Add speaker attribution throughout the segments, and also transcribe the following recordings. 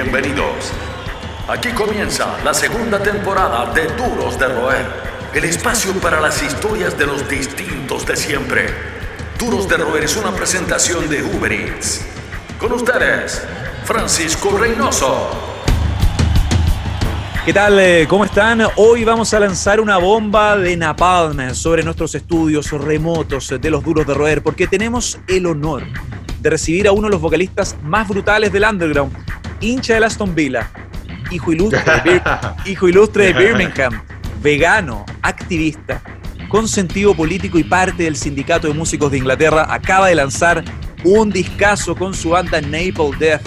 Speaker 1: Bienvenidos. Aquí comienza la segunda temporada de Duros de Roer, el espacio para las historias de los distintos de siempre. Duros de Roer es una presentación de Uber Eats. Con ustedes, Francisco Reynoso.
Speaker 2: ¿Qué tal? Eh, ¿Cómo están? Hoy vamos a lanzar una bomba de napalm sobre nuestros estudios remotos de los duros de roer, porque tenemos el honor de recibir a uno de los vocalistas más brutales del underground, hincha de Aston Villa, hijo ilustre, de hijo ilustre de Birmingham, vegano, activista, con sentido político y parte del sindicato de músicos de Inglaterra, acaba de lanzar un discazo con su banda Naple Death,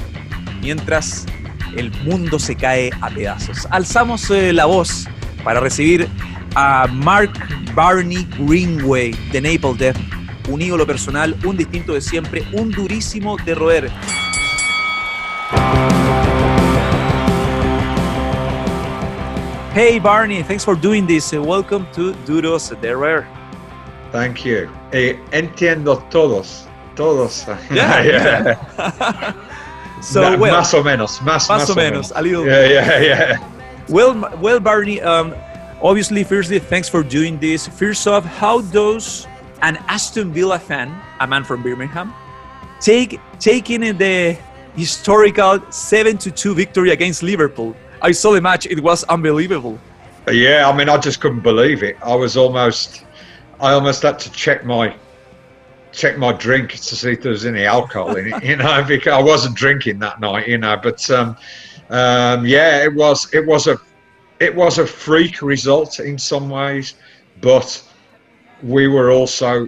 Speaker 2: mientras el mundo se cae a pedazos. Alzamos eh, la voz para recibir a Mark Barney Greenway de Naple Death, un ídolo personal, un distinto de siempre, un durísimo de roer. Hey Barney, thanks for doing this. welcome to Duros de Roer.
Speaker 3: Thank you. Eh, entiendo todos, todos.
Speaker 2: Yeah, yeah.
Speaker 3: so well, más o menos, más,
Speaker 2: más, más o menos, menos, a little.
Speaker 3: Yeah, yeah, yeah.
Speaker 2: Well, well, Barney. Um, obviously, firstly, thanks for doing this. First off, how does an Aston Villa fan, a man from Birmingham, take taking the historical seven to two victory against Liverpool? I saw the match; it was unbelievable.
Speaker 3: Yeah, I mean, I just couldn't believe it. I was almost, I almost had to check my check my drink to see if there was any alcohol in it, you know, because I wasn't drinking that night, you know. But um, um, yeah, it was it was a it was a freak result in some ways, but we were also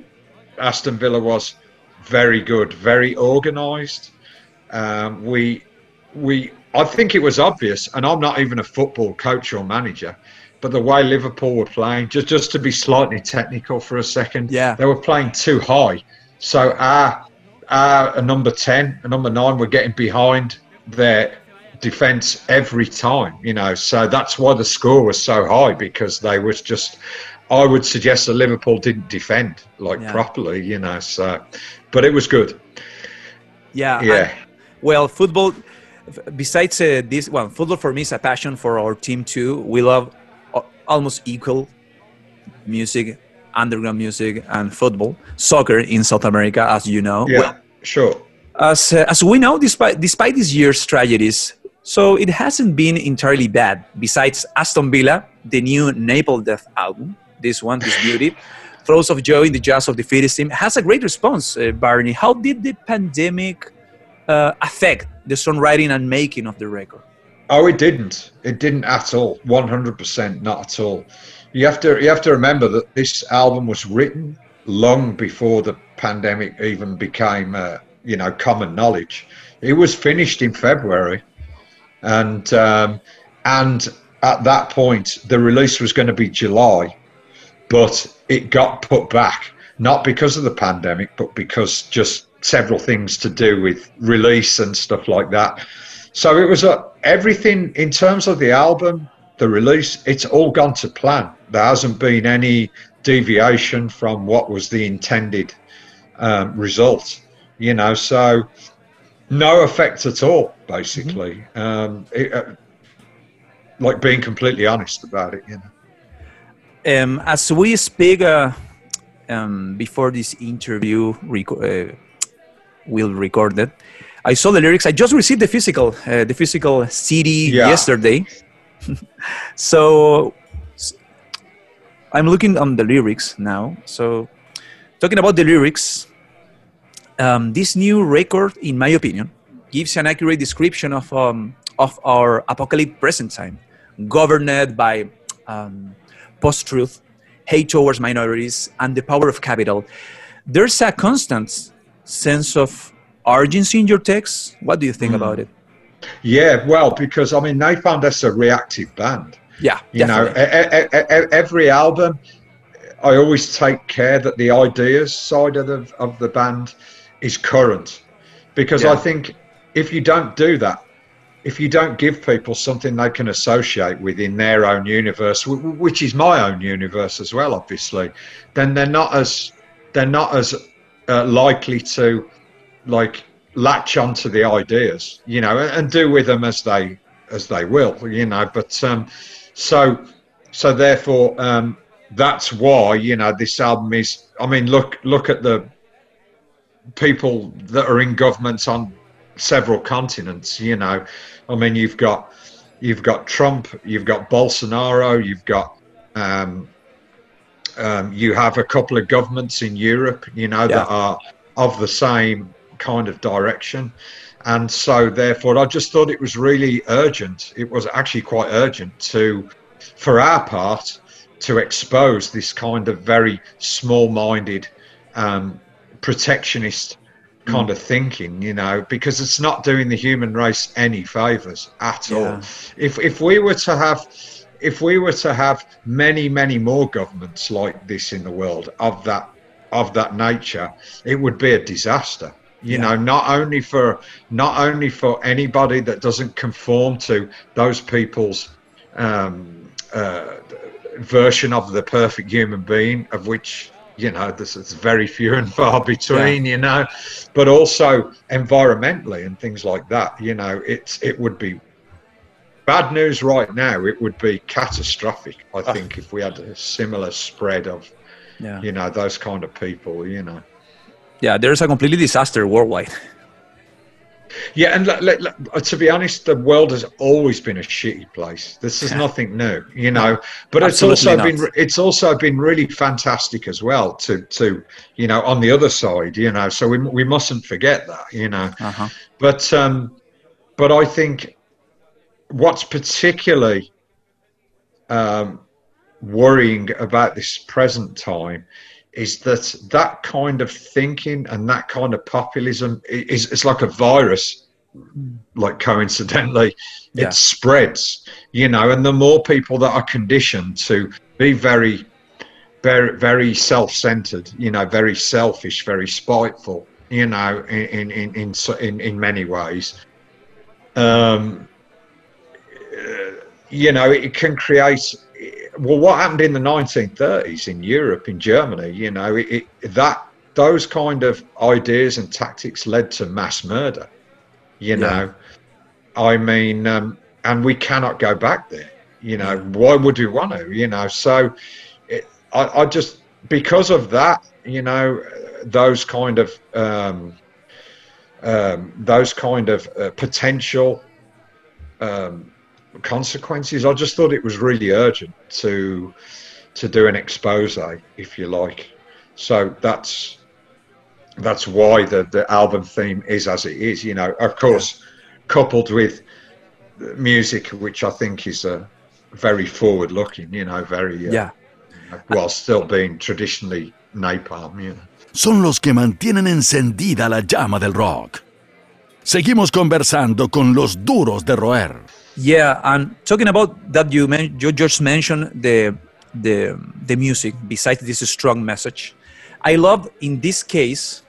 Speaker 3: Aston Villa was very good, very organised. Um, we we I think it was obvious, and I'm not even a football coach or manager, but the way Liverpool were playing, just just to be slightly technical for a second,
Speaker 2: yeah,
Speaker 3: they were playing too high. So our our number ten, a number nine, were getting behind their defence every time, you know. So that's why the score was so high because they was just. I would suggest that Liverpool didn't defend like yeah. properly, you know. So, but it was good.
Speaker 2: Yeah.
Speaker 3: Yeah.
Speaker 2: I, well, football besides uh, this well football for me is a passion for our team too. We love almost equal music underground music and football soccer in south america as you know.
Speaker 3: Yeah well, sure.
Speaker 2: As, uh, as we know despite despite this year's tragedies so it hasn't been entirely bad. Besides aston villa the new napalm death album this one this beauty throws of joy in the jazz of the defeatist team has a great response uh, barney. How did the pandemic uh, affect the songwriting and making of the record?
Speaker 3: Oh, it didn't. It didn't at all. One hundred percent, not at all. You have to you have to remember that this album was written long before the pandemic even became uh, you know common knowledge. It was finished in February, and um, and at that point the release was going to be July, but it got put back not because of the pandemic, but because just several things to do with release and stuff like that. So it was a, everything in terms of the album, the release, it's all gone to plan. There hasn't been any deviation from what was the intended um, result, you know, so no effect at all, basically. Mm-hmm. Um, it, uh, like being completely honest about it, you know.
Speaker 2: Um, as we speak uh, um, before this interview, uh, will record it. I saw the lyrics. I just received the physical, uh, the physical CD yeah. yesterday. so I'm looking on the lyrics now. So talking about the lyrics, um, this new record, in my opinion, gives an accurate description of um, of our apocalyptic present time, governed by um, post-truth, hate towards minorities, and the power of capital. There's a constant sense of urgency in your text? What do you think mm. about it?
Speaker 3: Yeah, well, because I mean, they found us a reactive band.
Speaker 2: Yeah,
Speaker 3: you definitely. know, every album, I always take care that the ideas side of the of the band is current, because yeah. I think if you don't do that, if you don't give people something they can associate with in their own universe, which is my own universe as well, obviously, then they're not as they're not as uh, likely to like latch onto the ideas, you know, and, and do with them as they as they will, you know. But um, so so therefore, um, that's why you know this album is. I mean, look look at the people that are in governments on several continents. You know, I mean, you've got you've got Trump, you've got Bolsonaro, you've got um, um, you have a couple of governments in Europe, you know, yeah. that are of the same kind of direction. And so, therefore, I just thought it was really urgent. It was actually quite urgent to, for our part, to expose this kind of very small minded, um, protectionist kind mm. of thinking, you know, because it's not doing the human race any favors at yeah. all. If, if we were to have, if we were to have many, many more governments like this in the world of that of that nature, it would be a disaster you yeah. know not only for not only for anybody that doesn't conform to those people's um, uh, version of the perfect human being of which you know this is very few and far between yeah. you know but also environmentally and things like that you know it's it would be bad news right now it would be catastrophic i ah. think if we had a similar spread of yeah. you know those kind of people you know
Speaker 2: yeah, there's a completely disaster worldwide.
Speaker 3: Yeah, and uh, to be honest, the world has always been a shitty place. This is yeah. nothing new, you know. But Absolutely it's also not. been it's also been really fantastic as well to to you know on the other side, you know. So we we mustn't forget that, you know. Uh-huh. But um, but I think what's particularly um, worrying about this present time is that that kind of thinking and that kind of populism is it's like a virus like coincidentally yeah. it spreads you know and the more people that are conditioned to be very very very self-centered you know very selfish very spiteful you know in in in in, in many ways um you know it can create well, what happened in the 1930s in Europe, in Germany, you know, it, it, that those kind of ideas and tactics led to mass murder. You know, yeah. I mean, um, and we cannot go back there. You know, why would we want to? You know, so it, I, I, just because of that, you know, those kind of um, um, those kind of uh, potential um, consequences. I just thought it was really urgent to to do an expose, if you like. So that's that's why the, the album theme is as it is. You know, of course, yeah. coupled with music, which I think is a uh, very forward looking. You know, very uh, yeah, while still being traditionally napalm. You know.
Speaker 1: Son los que mantienen encendida la llama del rock. Seguimos conversando con los duros de roer.
Speaker 2: Yeah, and talking about that, you, men- you just mentioned the the the music. Besides this strong message, I love in this case.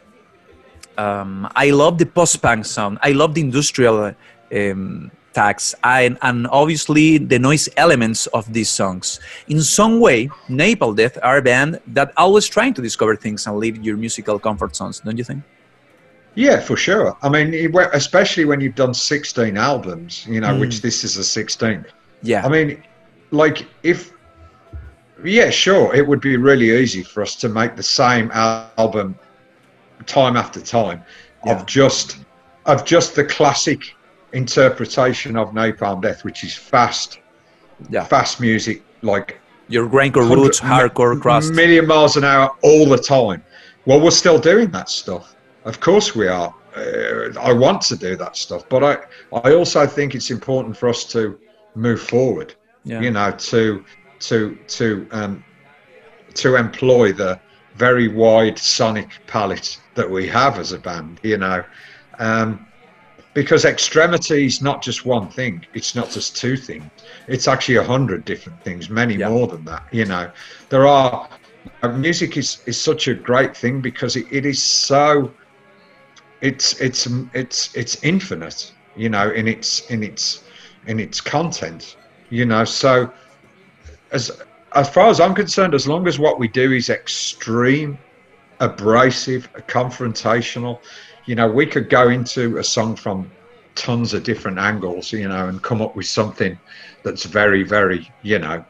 Speaker 2: Um, I love the post-punk sound. I love the industrial um, tags and, and obviously the noise elements of these songs. In some way, Napalm Death are a band that always trying to discover things and leave your musical comfort zones. Don't you think?
Speaker 3: Yeah, for sure. I mean, especially when you've done 16 albums, you know, mm. which this is a 16th.
Speaker 2: Yeah.
Speaker 3: I mean, like, if, yeah, sure, it would be really easy for us to make the same album time after time yeah. of just of just the classic interpretation of Napalm Death, which is fast, yeah, fast music, like
Speaker 2: your grindcore roots, hardcore crust,
Speaker 3: million miles an hour all the time. Well, we're still doing that stuff. Of course, we are. Uh, I want to do that stuff, but I, I also think it's important for us to move forward. Yeah. You know, to to to um, to employ the very wide sonic palette that we have as a band. You know, um, because extremity is not just one thing. It's not just two things. It's actually a hundred different things, many yeah. more than that. You know, there are. Music is, is such a great thing because it, it is so it's it's it's it's infinite, you know, in its in its in its content, you know. So as as far as I'm concerned, as long as what we do is extreme, abrasive, confrontational, you know, we could go into a song from tons of different angles, you know, and come up with something that's very, very, you know,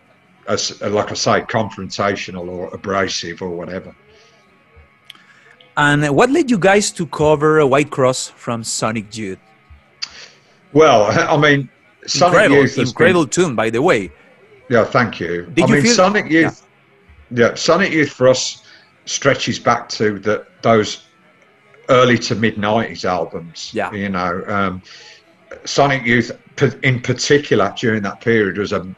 Speaker 3: as like I say, confrontational or abrasive or whatever.
Speaker 2: And what led you guys to cover White Cross from Sonic Youth?
Speaker 3: Well, I mean,
Speaker 2: Sonic incredible, Youth incredible been, tune, by the way.
Speaker 3: Yeah, thank you.
Speaker 2: Did
Speaker 3: I
Speaker 2: you
Speaker 3: mean,
Speaker 2: feel,
Speaker 3: Sonic Youth. Yeah. yeah, Sonic Youth for us stretches back to the, those early to mid '90s albums.
Speaker 2: Yeah,
Speaker 3: you know, um, Sonic Youth in particular during that period was a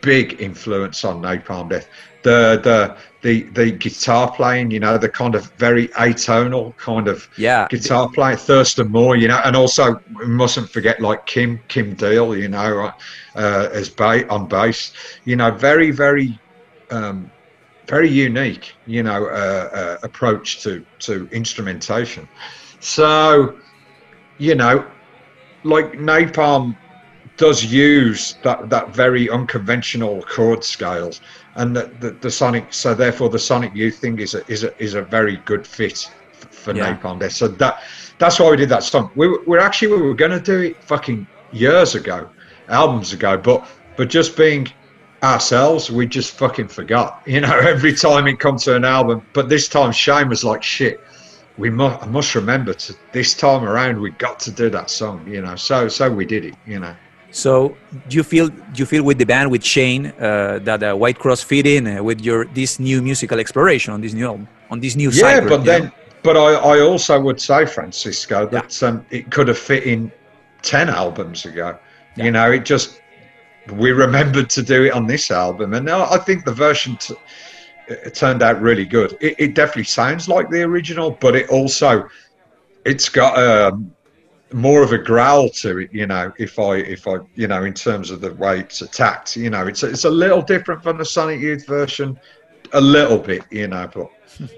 Speaker 3: big influence on Napalm Death. The the the the guitar playing, you know, the kind of very atonal kind of
Speaker 2: yeah.
Speaker 3: guitar playing, Thurston Moore, you know, and also we mustn't forget like Kim Kim Deal, you know, uh, as ba- on bass, you know, very very um, very unique, you know, uh, uh, approach to to instrumentation. So, you know, like Napalm does use that that very unconventional chord scales and the, the, the, sonic so therefore the sonic youth thing is a is a is a very good fit for yeah. napalm death. So that that's why we did that song we were, we're actually we were going to do it fucking years ago albums ago but but just being ourselves we just fucking forgot you know every time it comes to an album. But this time shane was like shit we must I must remember to this time around we got to do that song you know? So so we did it you know
Speaker 2: so do you feel do you feel with the band with Shane uh, that uh, White Cross fit in uh, with your this new musical exploration on this new album on this new
Speaker 3: yeah, but then know? but I, I also would say Francisco that yeah. um, it could have fit in ten albums ago. Yeah. You know, it just we remembered to do it on this album, and I think the version t- it turned out really good. It, it, definitely sounds like the original, but it also it's got um, more of a growl to it, you know. If I, if I, you know, in terms of the way it's attacked, you know, it's it's a little different from the Sonic Youth version, a little bit, you know. But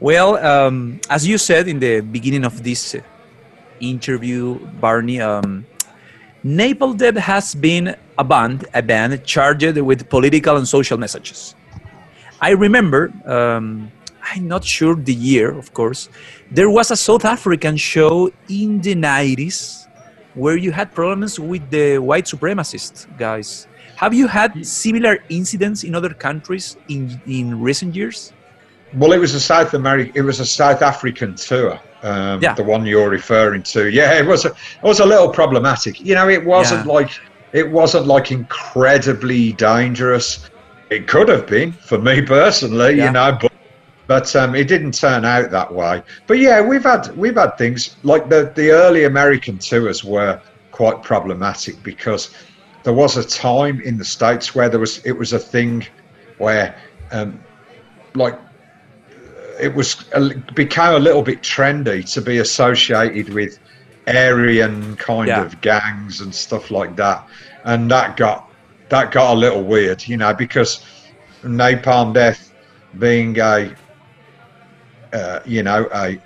Speaker 2: well, um, as you said in the beginning of this interview, Barney, um, Napalm Death has been a band, a band charged with political and social messages. I remember um, I'm not sure the year, of course. There was a South African show in the 90s where you had problems with the white supremacist guys. Have you had similar incidents in other countries in, in recent years?
Speaker 3: Well, it was a South American, it was a South African tour. Um, yeah. the one you're referring to. Yeah, it was a, it was a little problematic. You know, it wasn't yeah. like it wasn't like incredibly dangerous. It could have been for me personally, yeah. you know, but but um, it didn't turn out that way. But yeah, we've had we've had things like the the early American tours were quite problematic because there was a time in the states where there was it was a thing where um, like it was became a little bit trendy to be associated with Aryan kind yeah. of gangs and stuff like that, and that got that got a little weird, you know, because Napalm Death being a uh, you know, a,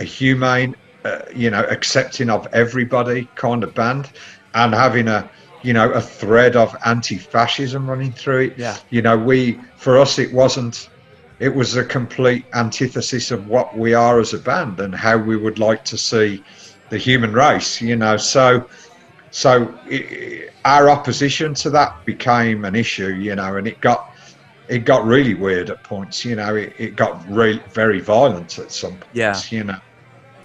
Speaker 3: a humane, uh, you know, accepting of everybody kind of band, and having a, you know, a thread of anti-fascism running through it.
Speaker 2: Yeah.
Speaker 3: You know, we for us it wasn't. It was a complete antithesis of what we are as a band and how we would like to see the human race. You know, so so it, our opposition to that became an issue. You know, and it got it got really weird at points. You know, it, it got really very violent at some points.
Speaker 2: Yeah.
Speaker 3: You know,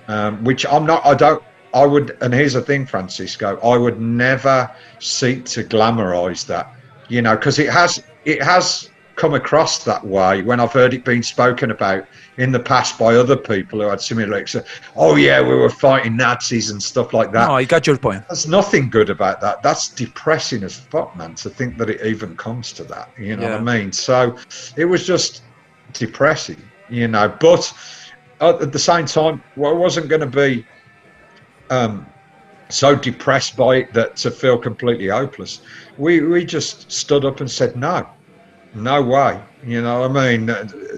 Speaker 3: um, which I'm not. I don't. I would. And here's the thing, Francisco. I would never seek to glamorize that. You know, because it has. It has come across that way when I've heard it being spoken about in the past by other people who had similar experiences. Oh yeah, we were fighting Nazis and stuff like that.
Speaker 2: No, I got your point.
Speaker 3: There's nothing good about that. That's depressing as fuck, man. To think that it even comes to that. You know yeah. what I mean? So it was just depressing, you know. But at the same time, well, I wasn't going to be um, so depressed by it that to feel completely hopeless. We we just stood up and said no no way. You know, I mean,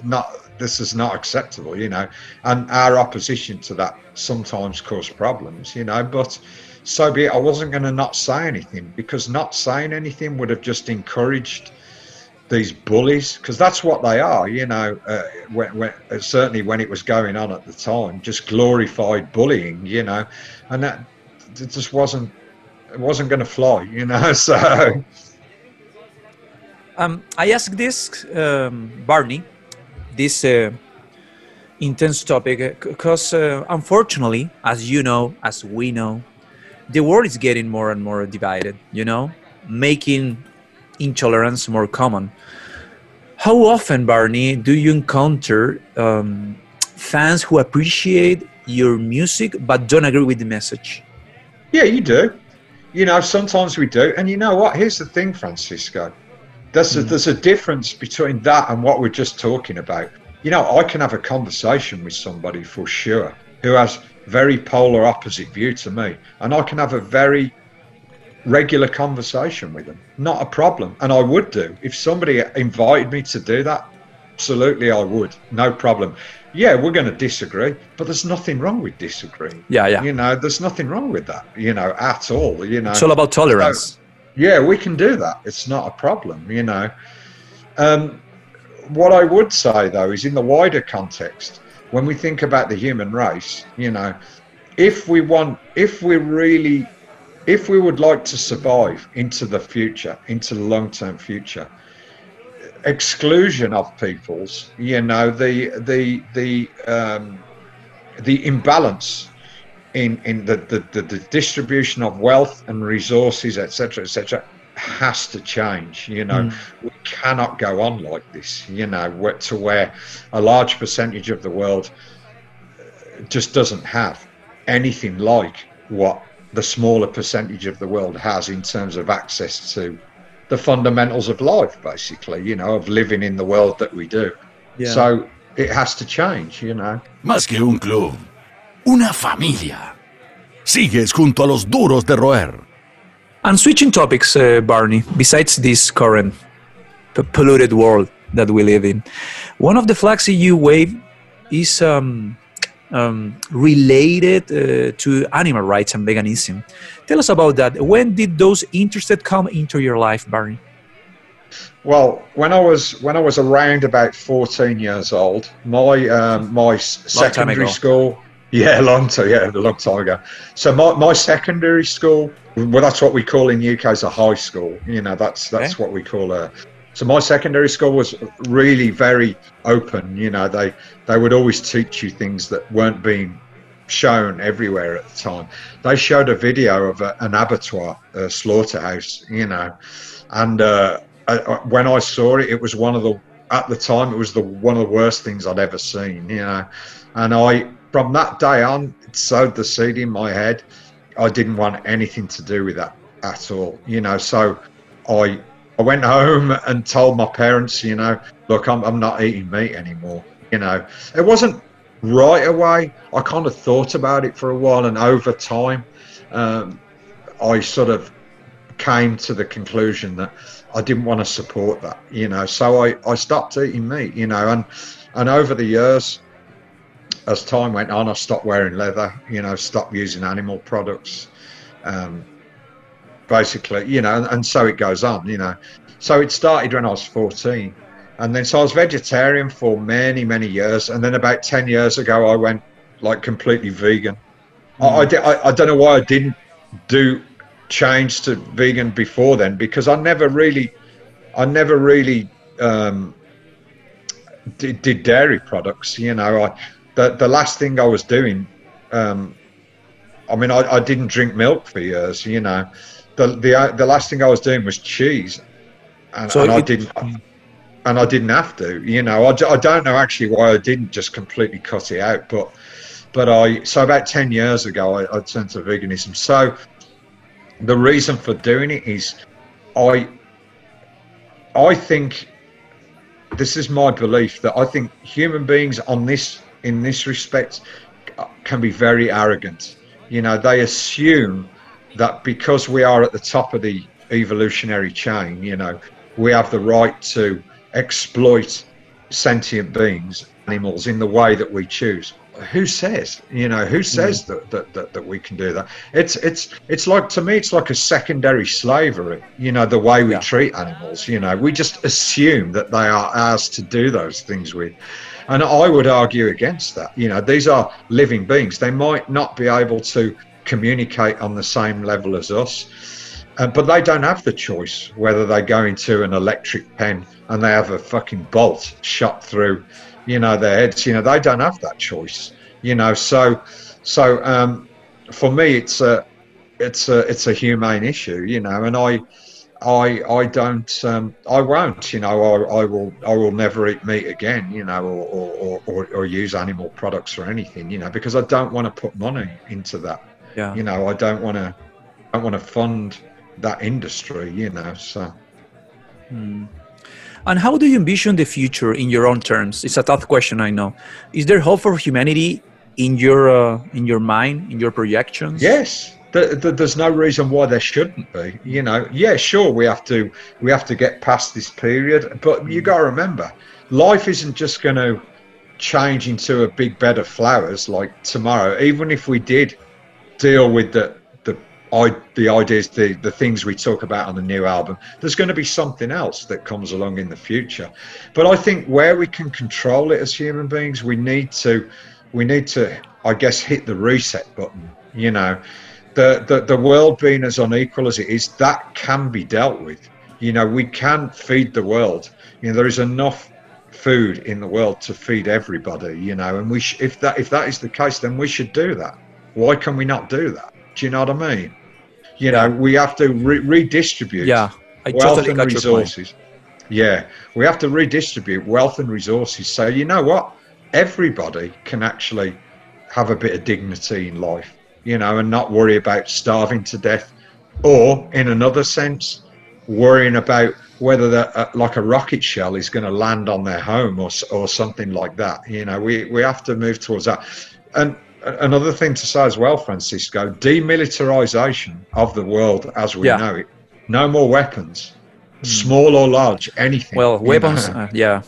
Speaker 3: not this is not acceptable. You know, and our opposition to that sometimes caused problems. You know, but so be it. I wasn't going to not say anything because not saying anything would have just encouraged these bullies because that's what they are. You know, uh, when, when, uh, certainly when it was going on at the time, just glorified bullying. You know, and that it just wasn't it wasn't going to fly. You know, so.
Speaker 2: Um, I asked this, um, Barney, this uh, intense topic because uh, unfortunately, as you know, as we know, the world is getting more and more divided. You know, making intolerance more common. How often, Barney, do you encounter um, fans who appreciate your music but don't agree with the message?
Speaker 3: Yeah, you do. You know, sometimes we do. And you know what? Here's the thing, Francisco. There's a, mm. there's a difference between that and what we're just talking about. You know, I can have a conversation with somebody for sure who has very polar opposite view to me, and I can have a very regular conversation with them. Not a problem. And I would do. If somebody invited me to do that, absolutely I would. No problem. Yeah, we're going to disagree, but there's nothing wrong with disagreeing.
Speaker 2: Yeah, yeah.
Speaker 3: You know, there's nothing wrong with that, you know, at all. You know,
Speaker 2: it's all about tolerance. So,
Speaker 3: yeah, we can do that. It's not a problem, you know. Um, what I would say, though, is in the wider context, when we think about the human race, you know, if we want, if we really if we would like to survive into the future, into the long term future, exclusion of peoples, you know, the the the um, the imbalance in in the, the, the, the distribution of wealth and resources, etc., etc., has to change. You know, mm. we cannot go on like this. You know, to where a large percentage of the world just doesn't have anything like what the smaller percentage of the world has in terms of access to the fundamentals of life, basically, you know, of living in the world that we do. Yeah. So it has to change, you know.
Speaker 1: Más que un club, una familia. Sigues junto a los duros de roer.
Speaker 2: And switching topics, uh, Barney, besides this current polluted world that we live in, one of the flags you wave is um, um, related uh, to animal rights and veganism. Tell us about that. When did those interests come into your life, Barney?
Speaker 3: Well, when I was when I was around about fourteen years old, my um, my secondary school. Yeah, long time. Yeah, a long time ago. So my, my secondary school, well, that's what we call in UK as a high school. You know, that's that's okay. what we call a so my secondary school was really very open. You know, they they would always teach you things that weren't being shown everywhere at the time. They showed a video of a, an abattoir, a slaughterhouse. You know, and uh, I, when I saw it, it was one of the at the time it was the one of the worst things I'd ever seen. You know, and I from that day on it sowed the seed in my head. I didn't want anything to do with that at all. You know, so I I went home and told my parents, you know, look, I'm, I'm not eating meat anymore. You know, it wasn't right away. I kind of thought about it for a while, and over time, um, I sort of came to the conclusion that I didn't want to support that. You know, so I, I stopped eating meat. You know, and and over the years, as time went on, I stopped wearing leather. You know, stopped using animal products. Um, basically, you know, and, so it goes on, you know. So it started when I was 14. And then so I was vegetarian for many, many years. And then about 10 years ago, I went like completely vegan. Mm. I, I. I, I don't know why I didn't do change to vegan before then because I never really, I never really um, did, did, dairy products. You know, I, the, the last thing I was doing, um, I mean, I, I didn't drink milk for years, you know the the the last thing I was doing was cheese, and, so and it, I didn't. And I didn't have to, you know. I, I don't know actually why I didn't just completely cut it out, but but I so about ten years ago I, I turned to veganism. So the reason for doing it is I I think this is my belief that I think human beings on this in this respect uh, can be very arrogant. You know, they assume that because we are at the top of the evolutionary chain, you know, we have the right to exploit sentient beings, animals, in the way that we choose. who says? You know, who says mm. that, that, that, that we can do that? It's it's it's like to me, it's like a secondary slavery. You know, the way we
Speaker 2: Yeah.
Speaker 3: treat animals. You know, we just assume that they are ours to do those things with. And I would argue against that. You know, these are living beings. They might not be able to communicate on the same level as us, uh, but they don't have the choice whether they go into an electric pen and they have a fucking bolt shot through, you know, their heads. You know, they don't have that choice. You know, so so um, for me, it's a it's a it's a humane issue. You know, and I. I I don't um, I won't you know I, I will I will never eat meat again you know or, or, or, or use animal products or anything you know because I don't want to put money into that
Speaker 2: Yeah.
Speaker 3: you know I don't want to I don't want to fund that industry you know so
Speaker 2: And how do you envision the future in your own terms? It's a tough question, I know. Is there hope for humanity in your uh, in your mind, in your projections?
Speaker 3: yes th- th- there's no reason why there shouldn't be you know yeah sure we have to we have to get past this period but you mm. got to remember life isn't just going to change into a big bed of flowers like tomorrow even if we did deal with the the I, the ideas, the, the things we talk about on the new album, there's going to be something else that comes along in the future. But I think where we can control it as human beings, we need to, we need to, I guess, hit the reset button. You know, the the, the world being as unequal as it is, that can be dealt with. You know, we can feed the world. You know, there is enough food in the world to feed everybody. You know, and we sh- if that if that is the case, then we should do that. Why can we not do that? Do you know what I mean? You know, we have to re- redistribute
Speaker 2: Yeah, I
Speaker 3: wealth
Speaker 2: totally
Speaker 3: and resources. Yeah, we have to redistribute wealth and resources. So you know what? Everybody can actually have a bit of dignity in life, you know, and not worry about starving to death, or in another sense, worrying about whether that uh, like a rocket shell is going to land on their home or or something like that. You know, we we have to move towards that. And another thing to say as well, Francisco, demilitarization of the world as we
Speaker 2: Yeah.
Speaker 3: know it. No more weapons, small or large, anything.
Speaker 2: Well, weapons, uh, yeah.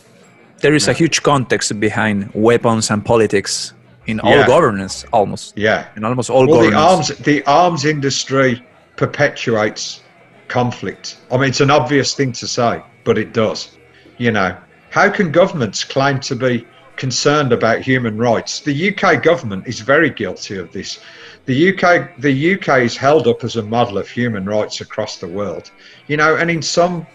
Speaker 2: There is a huge context behind weapons and politics in all
Speaker 3: Yeah.
Speaker 2: governance, almost.
Speaker 3: yeah.
Speaker 2: In almost all
Speaker 3: Well, the arms the arms industry perpetuates conflict. I mean, it's an obvious thing to say, but it does. You know, how can governments claim to be concerned about human rights? The UK government is very guilty of this. The UK the UK is held up as a model of human rights across the world. You know, and in some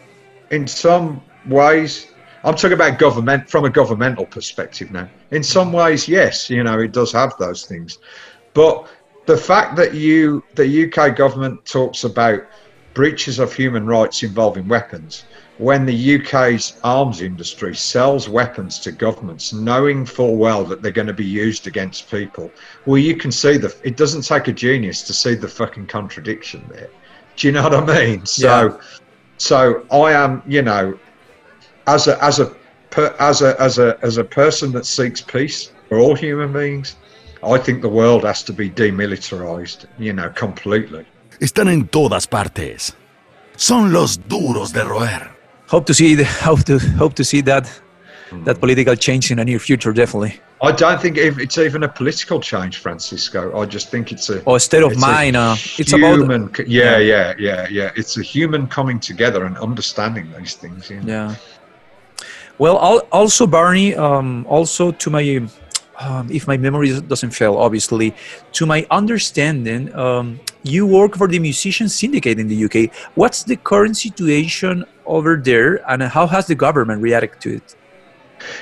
Speaker 3: in some ways I'm talking about government from a governmental perspective now. In some ways, yes, you know, it does have those things. But the fact that you the UK government talks about breaches of human rights involving weapons when the UK's arms industry sells weapons to governments knowing full well that they're going to be used against people well you can see the it doesn't take a genius to see the fucking contradiction there do you know what i mean so
Speaker 2: Yeah.
Speaker 3: so i am you know as a as a as a as a as a person that seeks peace for all human beings i think the world has to be demilitarized you know completely
Speaker 1: Están en todas partes. Son los duros de roer.
Speaker 2: Hope to see the, hope to hope to see that that political change in the near future, definitely.
Speaker 3: I don't think it's even a political change, Francisco. I just think it's a
Speaker 2: Or a state of
Speaker 3: it's a
Speaker 2: mind. Uh, it's about
Speaker 3: human. yeah, yeah, yeah, yeah. It's a human coming together and understanding these things. You know?
Speaker 2: Yeah. Well, al- also Barney, um, also to my, um, if my memory doesn't fail, obviously, to my understanding, um, you work for the Musician Syndicate in the UK. What's the current situation over there, and how has the government reacted to it?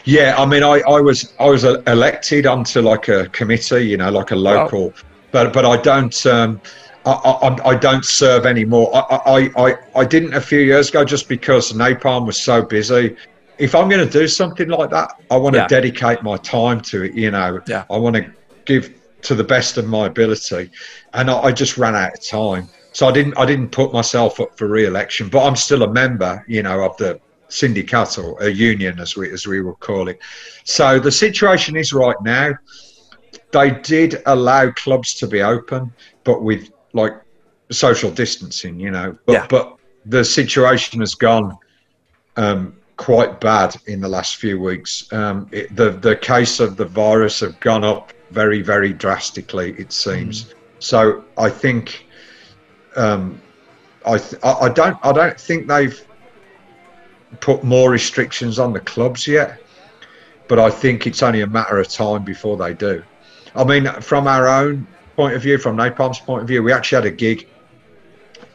Speaker 3: Yeah, I mean, I, I was I was uh, elected onto like a committee, you know, like a local, but but I don't um, I, I, I don't serve anymore. I, I, I, I didn't a few years ago just because Napalm was so busy. If I'm going to do something like that, I want to
Speaker 2: Yeah.
Speaker 3: dedicate my time to it. You know,
Speaker 2: Yeah.
Speaker 3: I want to give to the best of my ability, and I, I just ran out of time. So I didn't I didn't put myself up for re-election, but I'm still a member, you know, of the syndicate or a union as we as we will call it. So the situation is right now. They did allow clubs to be open, but with like social distancing, you know. But
Speaker 2: Yeah.
Speaker 3: but the situation has gone um, quite bad in the last few weeks. Um, it, the the case of the virus have gone up very, very drastically. It seems. So I think um, I, th- I don't I don't think they've put more restrictions on the clubs yet, but I think it's only a matter of time before they do. I mean, from our own point of view, from Napalm's point of view, we actually had a gig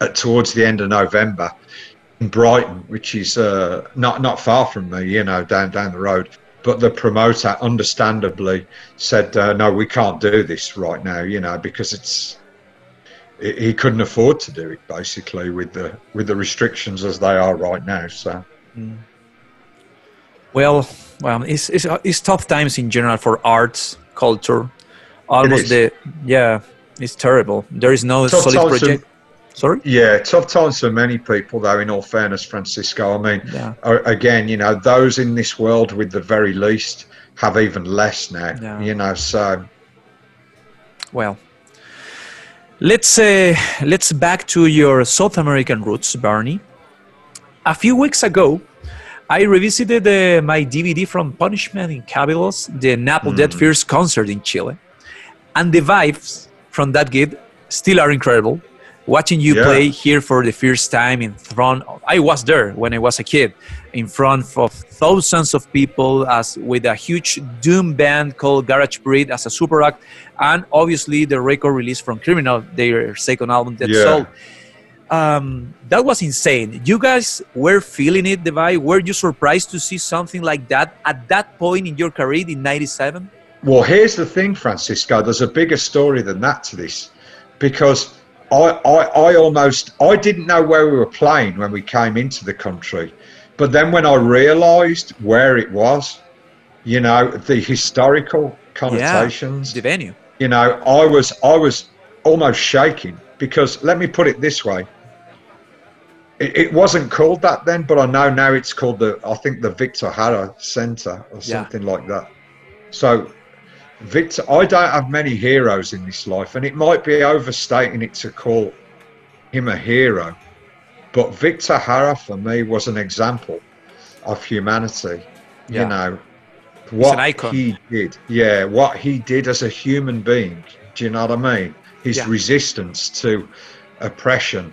Speaker 3: at, towards the end of November Brighton, which is uh, not not far from me, you know, down down the road. But the promoter, understandably, said, uh, "No, we can't do this right now, you know, because it's." he- He couldn't afford to do it, basically, with the with the restrictions as they are right now. So,
Speaker 2: Well, well, it's, it's, it's tough times in general for arts, culture. Almost the yeah, it's terrible. There is no
Speaker 3: Tough
Speaker 2: solid project. Sorry.
Speaker 3: yeah, tough times for many people, though. In all fairness, Francisco, I mean,
Speaker 2: Yeah.
Speaker 3: again, you know, those in this world with the very least have even less now.
Speaker 2: Yeah.
Speaker 3: You know, so
Speaker 2: Well, let's uh, let's back to your South American roots, Barney. A few weeks ago, I revisited uh, my DVD from Punishment in Capitals, the Napalm Death Fears concert in Chile, and the vibes from that gig still are incredible. Watching you
Speaker 3: Yeah.
Speaker 2: play here for the first time in front, I was there when I was a kid, in front of thousands of people, as with a huge doom band called Garage Breed as a super act, and obviously the record release from Criminal, their second album, Dead
Speaker 3: Yeah.
Speaker 2: Soul. Um, that was insane. You guys were feeling it, the vibe. Were you surprised to see something like that at that point in your career in '97?
Speaker 3: Well, here's the thing, Francisco. There's a bigger story than that to this, because I, I, I almost I didn't know where we were playing when we came into the country, but then when I realised where it was, you know, the historical connotations, yeah,
Speaker 2: The venue.
Speaker 3: you know, I was I was almost shaking because let me put it this way. It, it wasn't called that then, but I know now it's called the I think the Victor Jara Centre or
Speaker 2: Yeah.
Speaker 3: something like that. So Victor, I don't have many heroes in this life, and it might be overstating it to call him a hero, but Victor Jara for me was an example of humanity.
Speaker 2: Yeah.
Speaker 3: You know, what he did, yeah, what he did as a human being. Do you know what I mean? His
Speaker 2: Yeah.
Speaker 3: resistance to oppression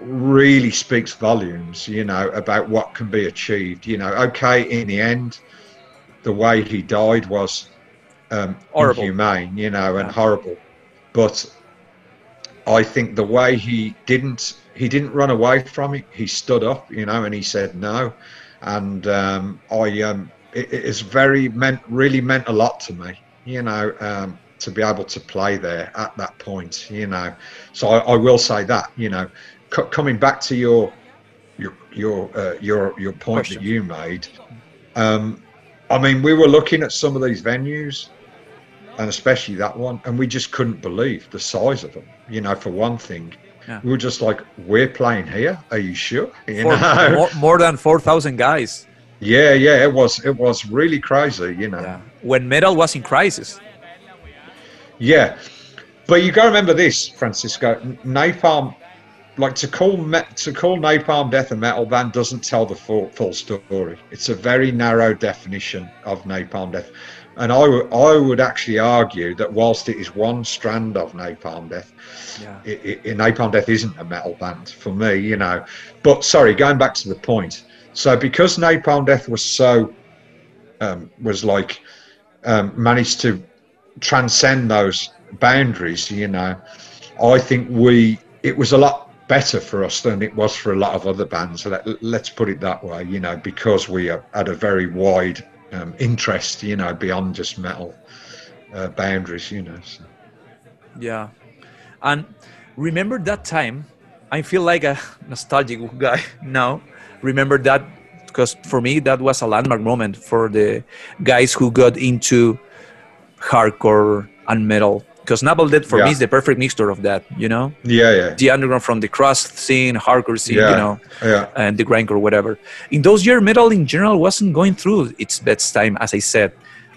Speaker 3: really speaks volumes, you know, about what can be achieved. You know, okay, in the end, the way he died was um,
Speaker 2: Horrible.
Speaker 3: inhumane, you know, and
Speaker 2: Yeah.
Speaker 3: horrible. But I think the way he didn't he didn't run away from it. He stood up, you know, and he said no. And um, I um, it, it is very meant really meant a lot to me, you know, um, to be able to play there at that point, you know. So I, I will say that, you know, c- coming back to your your your uh, your your point
Speaker 2: Question.
Speaker 3: that you made. Um, I mean, we were looking at some of these venues, and especially that one, and we just couldn't believe the size of them. You know, for one thing,
Speaker 2: Yeah.
Speaker 3: we were just like, "We're playing here? Are you sure?" You
Speaker 2: Four-
Speaker 3: know?
Speaker 2: more, more than four thousand guys.
Speaker 3: Yeah, yeah, it was it was really crazy. You know.
Speaker 2: Yeah. When metal was in crisis.
Speaker 3: Yeah, but you got to remember this, Francisco. Napalm, like to call me- to call Napalm Death a metal band doesn't tell the full, full story. It's a very narrow definition of Napalm Death, and I would I would actually argue that whilst it is one strand of Napalm Death,
Speaker 2: Yeah.
Speaker 3: it, it, Napalm Death isn't a metal band for me, you know. But sorry, going back to the point. So because Napalm Death was so um, was like um, managed to transcend those boundaries, you know, I think we it was a lot better for us than it was for a lot of other bands. Let, let's put it that way, you know, because we had a very wide um, interest, you know, beyond just metal uh, boundaries, you know. So.
Speaker 2: Yeah. And remember that time? I feel like a nostalgic guy now. Remember that because for me that was a landmark moment for the guys who got into hardcore and metal. Because Napalm Death for me is the perfect mixture of that, you know?
Speaker 3: Yeah, yeah,
Speaker 2: The underground from the crust scene, hardcore scene,
Speaker 3: yeah,
Speaker 2: you know,
Speaker 3: yeah.
Speaker 2: and the grindcore, whatever. In those years, metal in general wasn't going through its best time, as I said.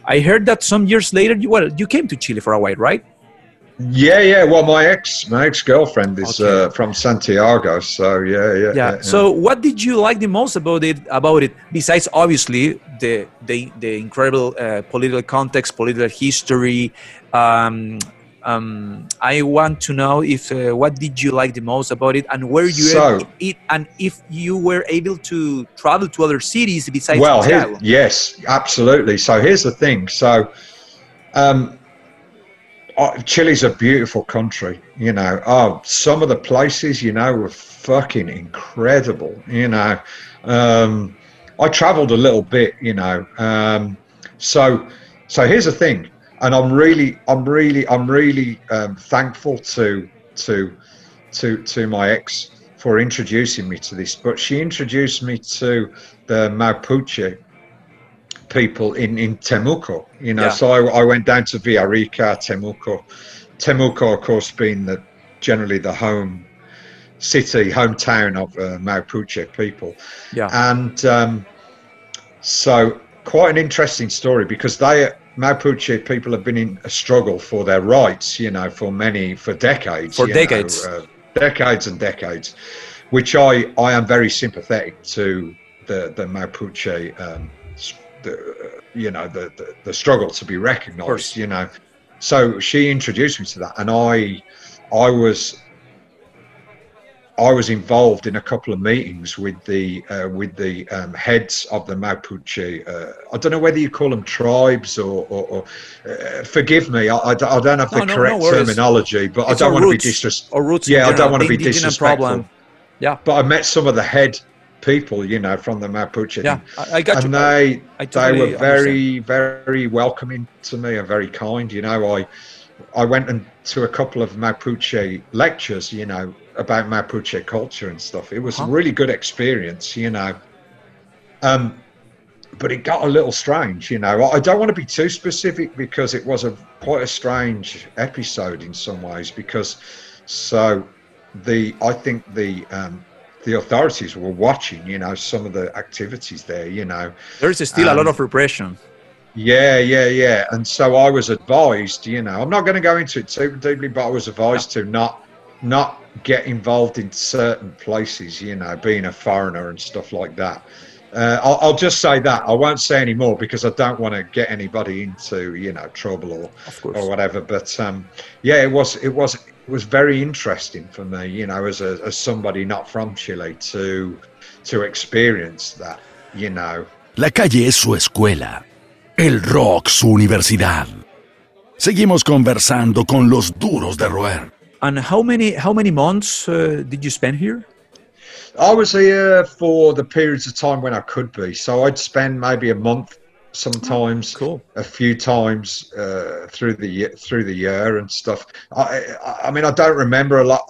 Speaker 2: I heard that some years later, you, well, you came to Chile for a while, right?
Speaker 3: Yeah, yeah. Well, my ex, my ex girlfriend is
Speaker 2: Okay.
Speaker 3: uh, from Santiago, so yeah, yeah,
Speaker 2: yeah. So, what did you like the most about it? About it, besides obviously the the, the incredible uh, political context, political history. Um, um, I want to know if uh, what did you like the most about it, and where you
Speaker 3: So-
Speaker 2: it, and if you were able to travel to other cities besides
Speaker 3: well, here, yes, absolutely. So here's the thing. So, um, uh, Chile's a beautiful country. You know, oh, some of the places, you know, were fucking incredible. You know, um, I travelled a little bit. You know, um, so so here's the thing, and I'm really, I'm really, I'm really um, thankful to to to to my ex for introducing me to this. But she introduced me to the Mapuche people in in Temuco. You know,
Speaker 2: Yeah.
Speaker 3: so I, I went down to Villarrica, Temuco. Temuco, of course, being the generally the home city, hometown of uh, Mapuche people.
Speaker 2: Yeah.
Speaker 3: And um, so, quite an interesting story because they Mapuche people have been in a struggle for their rights, you know, for many for decades.
Speaker 2: For
Speaker 3: you know,
Speaker 2: decades.
Speaker 3: uh, decades and decades, which I I am very sympathetic to the the Mapuche. Um, the, you know the, the the struggle to be recognized you know so she introduced me to that and i i was I was involved in a couple of meetings with the uh, with the um, heads of the Mapuche. Uh, I don't know whether you call them tribes or, or, or uh, forgive me. I, I don't I don't have
Speaker 2: No,
Speaker 3: the
Speaker 2: no, no
Speaker 3: correct terminology, but I don't want to be disrespectful. Yeah, I don't want to be disrespectful.
Speaker 2: problem. Yeah,
Speaker 3: But I met some of the head people, you know, from the Mapuche.
Speaker 2: yeah. I, I got
Speaker 3: and
Speaker 2: you.
Speaker 3: they
Speaker 2: I
Speaker 3: they were very very welcoming to me and very kind you know i i went and to a couple of mapuche lectures you know about mapuche culture and stuff it was
Speaker 2: Uh-huh.
Speaker 3: a really good experience you know um but it got a little strange you know i I don't want to be too specific because it was a quite a strange episode in some ways because so the i think the um the authorities were watching, you know, some of the activities there, you know,
Speaker 2: There's still a lot
Speaker 3: um,
Speaker 2: of repression.
Speaker 3: yeah, yeah, yeah. And so I was advised, you know, I'm not going to go into it too deeply, but I was advised to not not get involved in certain places, you know, being a foreigner and stuff like that. Uh, I'll, I'll just say that I won't say any more because I don't want to get anybody into, you know, trouble or or whatever. But um, yeah, it was it was was very interesting for me, you know, as a, as somebody not from Chile to to experience that, you know.
Speaker 1: La calle es su escuela, el rock su universidad. Seguimos conversando con los duros de roer.
Speaker 2: And how many how many months uh, did you spend here?
Speaker 3: I was here for the periods of time when I could be. So I'd spend maybe a month, sometimes
Speaker 2: Cool.
Speaker 3: a few times uh, through the through the year and stuff. I, I, mean, I don't remember a lot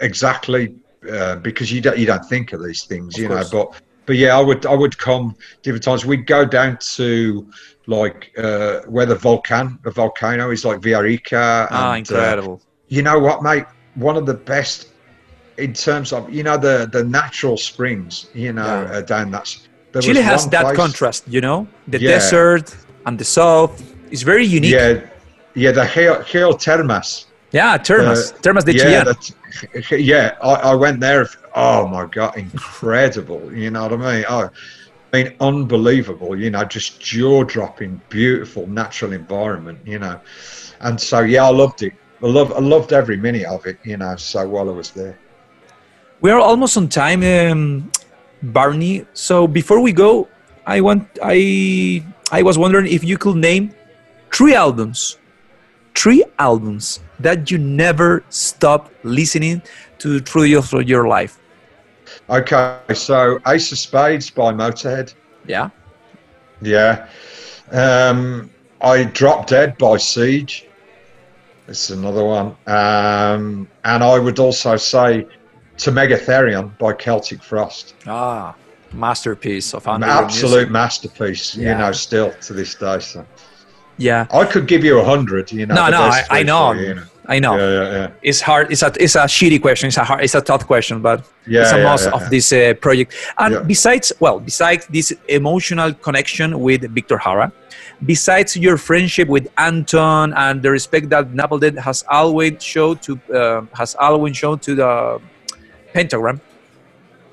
Speaker 3: exactly uh, because you don't you don't think of these things,
Speaker 2: Of
Speaker 3: you
Speaker 2: course.
Speaker 3: know. But but yeah, I would I would come different times. We'd go down to like uh, where the volcan the volcano is, like Villarrica.
Speaker 2: Ah,
Speaker 3: and, uh,
Speaker 2: incredible.
Speaker 3: you know what, mate? One of the best in terms of you know the the natural springs. You know,
Speaker 2: Yeah.
Speaker 3: uh, down that. There
Speaker 2: Chile has that
Speaker 3: place-
Speaker 2: contrast, you know, the
Speaker 3: Yeah.
Speaker 2: desert and the south. It's very unique. Yeah,
Speaker 3: Yeah, yeah, the Geo, Geothermas.
Speaker 2: Termas,
Speaker 3: Uh,
Speaker 2: Termas Termas de
Speaker 3: yeah, that, yeah. I, I went there. Oh my god, incredible! You know what I mean? Oh, I mean, unbelievable. You know, just jaw-dropping, beautiful natural environment. You know, and so yeah, I loved it. I love, I loved every minute of it. You know, so while I was there.
Speaker 2: We are almost on time, um, Barney. So before we go, I want I I was wondering if you could name three albums, three albums that you never stop listening to through your, through your life.
Speaker 3: Okay, so Ace of Spades by Motorhead.
Speaker 2: Yeah.
Speaker 3: Yeah. Um, I Drop Dead by Siege. It's another one. Um, and I would also say To Mega Therion by Celtic Frost.
Speaker 2: Ah, masterpiece of
Speaker 3: An absolute
Speaker 2: music.
Speaker 3: masterpiece,
Speaker 2: Yeah.
Speaker 3: you know, still to this day. So
Speaker 2: Yeah.
Speaker 3: I could give you a hundred, you know.
Speaker 2: No, no, I, I know.
Speaker 3: you, you know.
Speaker 2: I know.
Speaker 3: Yeah, yeah, yeah.
Speaker 2: It's hard. It's a it's a shitty question. It's a hard, it's a tough question, but
Speaker 3: Yeah,
Speaker 2: it's a must of this uh, project. And besides, well, besides this emotional connection with Victor Jara, besides your friendship with Anton and the respect that Death has always showed to uh, has always shown to the Pentagram,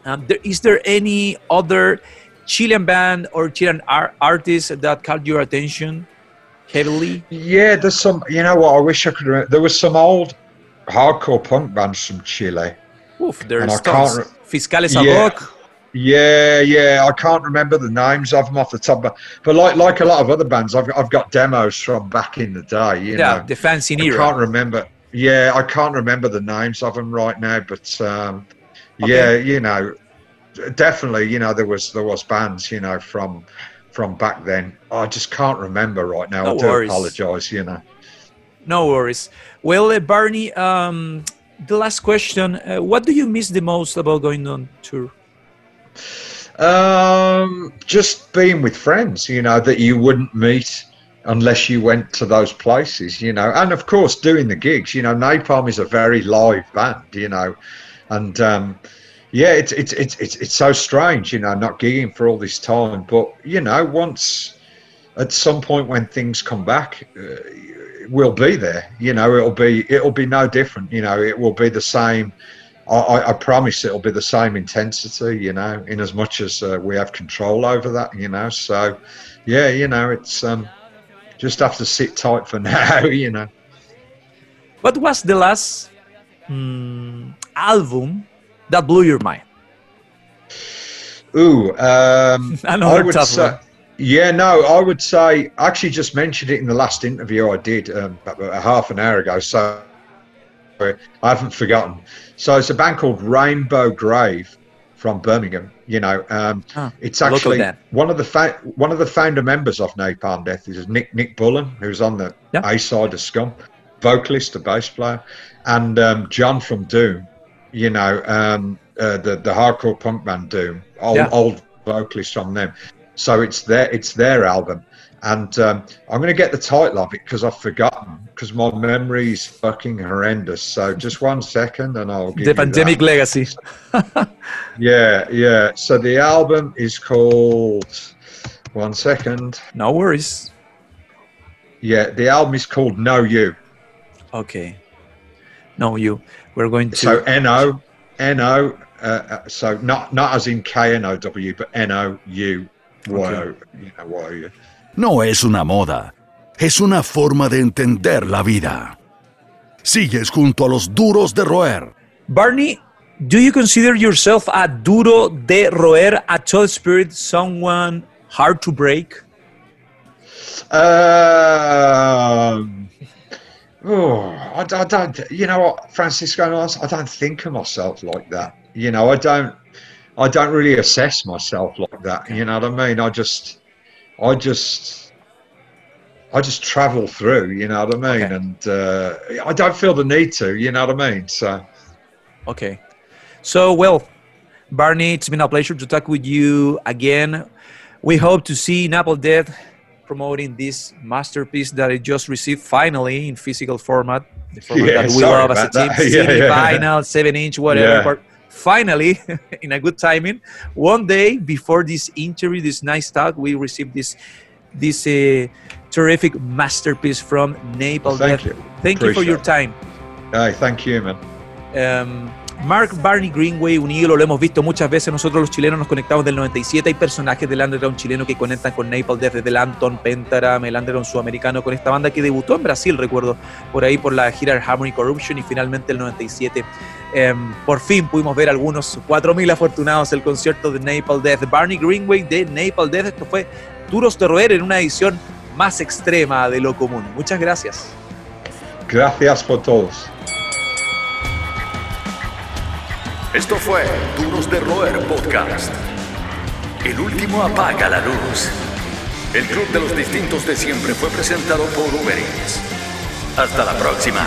Speaker 2: um, there, is there any other Chilean band or Chilean art, artist that caught your attention heavily?
Speaker 3: Yeah, there's some. You know what? I wish I could. Remember. There was some old hardcore punk bands from Chile.
Speaker 2: Oof, there's tons. Re- Fiscales
Speaker 3: yeah. Yeah, yeah, I can't remember the names of them off the top, but but like like a lot of other bands, I've I've got demos from back in the day. You yeah, know,
Speaker 2: the fancy era. I
Speaker 3: can't remember. Yeah, I can't remember the names of them right now, but um, okay. yeah, you know, definitely, you know, there was there was bands, you know, from from back then. I just can't remember right now. No I do worries. apologize, you know.
Speaker 2: No worries. Well, uh, Barney, um, the last question: uh, What do you miss the most about going on tour?
Speaker 3: Um, just being with friends, you know, that you wouldn't meet unless you went to those places, you know, and of course doing the gigs. You know, Napalm is a very live band, you know, and um, yeah, it's it's it's it's it's so strange, you know, not gigging for all this time. But you know, once at some point when things come back, uh, we'll be there. You know, it'll be it'll be no different. You know, it will be the same I, I, promise it'll be the same intensity, you know, in as much as uh, we have control over that, you know. So, yeah, you know, it's um, just have to sit tight for now, you know.
Speaker 2: What was the last um, album that blew your mind?
Speaker 3: Ooh, um, I would say, one. yeah, no, I would say. I actually just mentioned it in the last interview I did um, about a half an hour ago, so I haven't forgotten. So it's a band called Rainbow Grave from Birmingham. You know, um, oh, it's actually one of the fa- one of the founder members of Napalm Death is Nick Nick Bullen, who's on the yeah. A side of Scum, vocalist, a bass player, and um, John from Doom. You know, um, uh, the the hardcore punk band Doom, old yeah. old vocalist from them. So it's their it's their album, and um, I'm going to get the title of it because I've forgotten because my memory's fucking horrendous. So just one second, and I'll give
Speaker 2: the pandemic
Speaker 3: that.
Speaker 2: legacy.
Speaker 3: yeah, yeah. So the album is called. One second.
Speaker 2: No worries.
Speaker 3: Yeah, the album is called Know You.
Speaker 2: Okay. Know You. We're going to.
Speaker 3: So N O N O. Uh, uh, so not not as in K N O W, but N O U Y O. You know Y
Speaker 1: no es una moda, es una forma de entender la vida. Sigues junto a los duros de roer.
Speaker 2: Barney, do you consider yourself a duro de roer, a child spirit, someone hard to break?
Speaker 3: Uh, oh, I, I, don't. You know what, Francisco? I don't think of myself like that. You know, I don't. I don't really assess myself like that. You know what I mean? I just I just I just travel through, you know what I mean, okay. and uh, I don't feel the need to, you know what I mean. So,
Speaker 2: okay, so well, Barney, it's been a pleasure to talk with you again. We hope to see Napalm Death promoting this masterpiece that I just received finally in physical format, the format yeah, that we love as a team, that. CD, yeah, yeah. vinyl, seven inch, whatever finally, in a good timing, one day before this interview, this nice talk, we received this this uh, terrific masterpiece from Napalm.
Speaker 3: Well, thank you.
Speaker 2: Thank Appreciate you for your time.
Speaker 3: Hey, thank you, man.
Speaker 2: Um, Mark Barney Greenway, un ídolo, lo hemos visto muchas veces. Nosotros los chilenos nos conectamos del 97. Hay personajes del underground chileno que conectan con Napalm desde el Anton, Pentagram, el underground sudamericano, con esta banda que debutó en Brasil, recuerdo, por ahí por la gira Harmony Corruption y finalmente el 97. Em, por fin pudimos ver algunos 4.000 afortunados el concierto de Napalm Death. Barney Greenway de Napalm Death. Esto fue Duros de Roer en una edición más extrema de lo común. Muchas gracias.
Speaker 3: Gracias por todos.
Speaker 1: Esto fue Duros de Roer Podcast. El último apaga la luz. El club de los distintos de siempre fue presentado por Uber Hasta la próxima.